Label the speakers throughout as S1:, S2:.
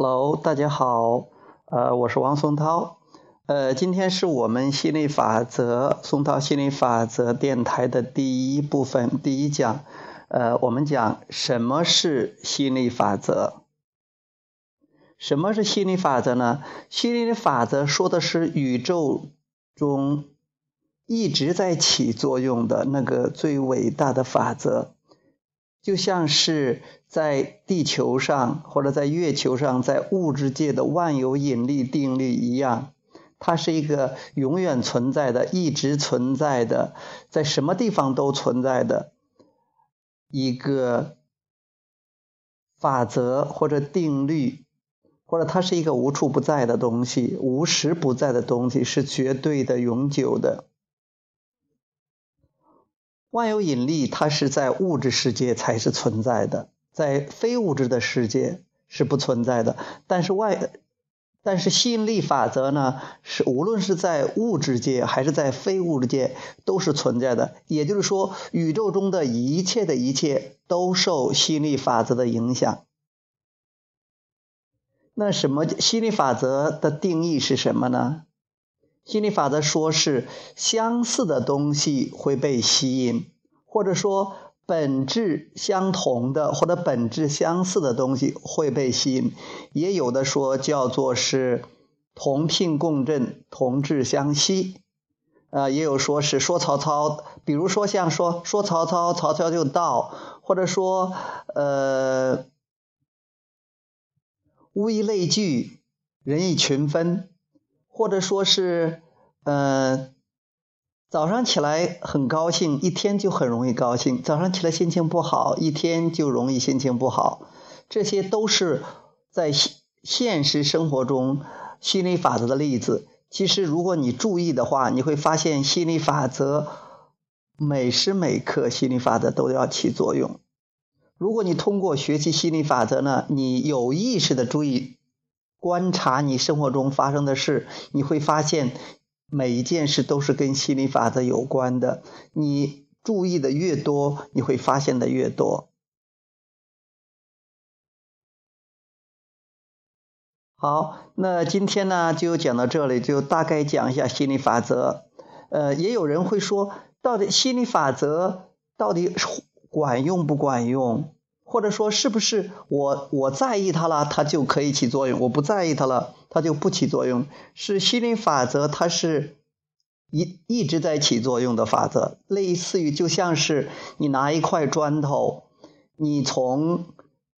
S1: Hello，大家好，呃，我是王松涛，呃，今天是我们心理法则松涛心理法则电台的第一部分第一讲，呃，我们讲什么是心理法则？什么是心理法则呢？心理法则说的是宇宙中一直在起作用的那个最伟大的法则。就像是在地球上或者在月球上，在物质界的万有引力定律一样，它是一个永远存在的、一直存在的，在什么地方都存在的一个法则或者定律，或者它是一个无处不在的东西、无时不在的东西，是绝对的、永久的。万有引力，它是在物质世界才是存在的，在非物质的世界是不存在的。但是外，但是吸引力法则呢，是无论是在物质界还是在非物质界都是存在的。也就是说，宇宙中的一切的一切都受吸引力法则的影响。那什么吸引力法则的定义是什么呢？心理法则说是相似的东西会被吸引，或者说本质相同的或者本质相似的东西会被吸引，也有的说叫做是同频共振、同质相吸，呃，也有说是说曹操，比如说像说说曹操，曹操就到，或者说呃物以类聚，人以群分。或者说是，呃，早上起来很高兴，一天就很容易高兴；早上起来心情不好，一天就容易心情不好。这些都是在现现实生活中心理法则的例子。其实，如果你注意的话，你会发现心理法则每时每刻心理法则都要起作用。如果你通过学习心理法则呢，你有意识的注意。观察你生活中发生的事，你会发现每一件事都是跟心理法则有关的。你注意的越多，你会发现的越多。好，那今天呢就讲到这里，就大概讲一下心理法则。呃，也有人会说，到底心理法则到底管用不管用？或者说，是不是我我在意它了，它就可以起作用；我不在意它了，它就不起作用？是心理法则，它是一一直在起作用的法则。类似于就像是你拿一块砖头，你从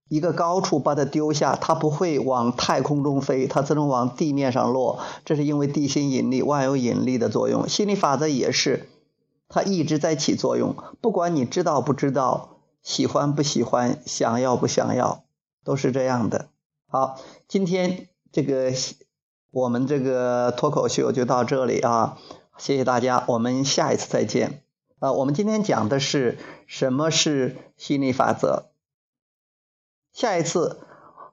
S1: 一个高处把它丢下，它不会往太空中飞，它只能往地面上落。这是因为地心引力、万有引力的作用。心理法则也是，它一直在起作用，不管你知道不知道。喜欢不喜欢，想要不想要，都是这样的。好，今天这个我们这个脱口秀就到这里啊，谢谢大家，我们下一次再见。啊，我们今天讲的是什么是心理法则。下一次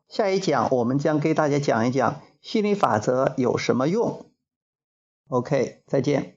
S1: 下一讲，我们将给大家讲一讲心理法则有什么用。OK，再见。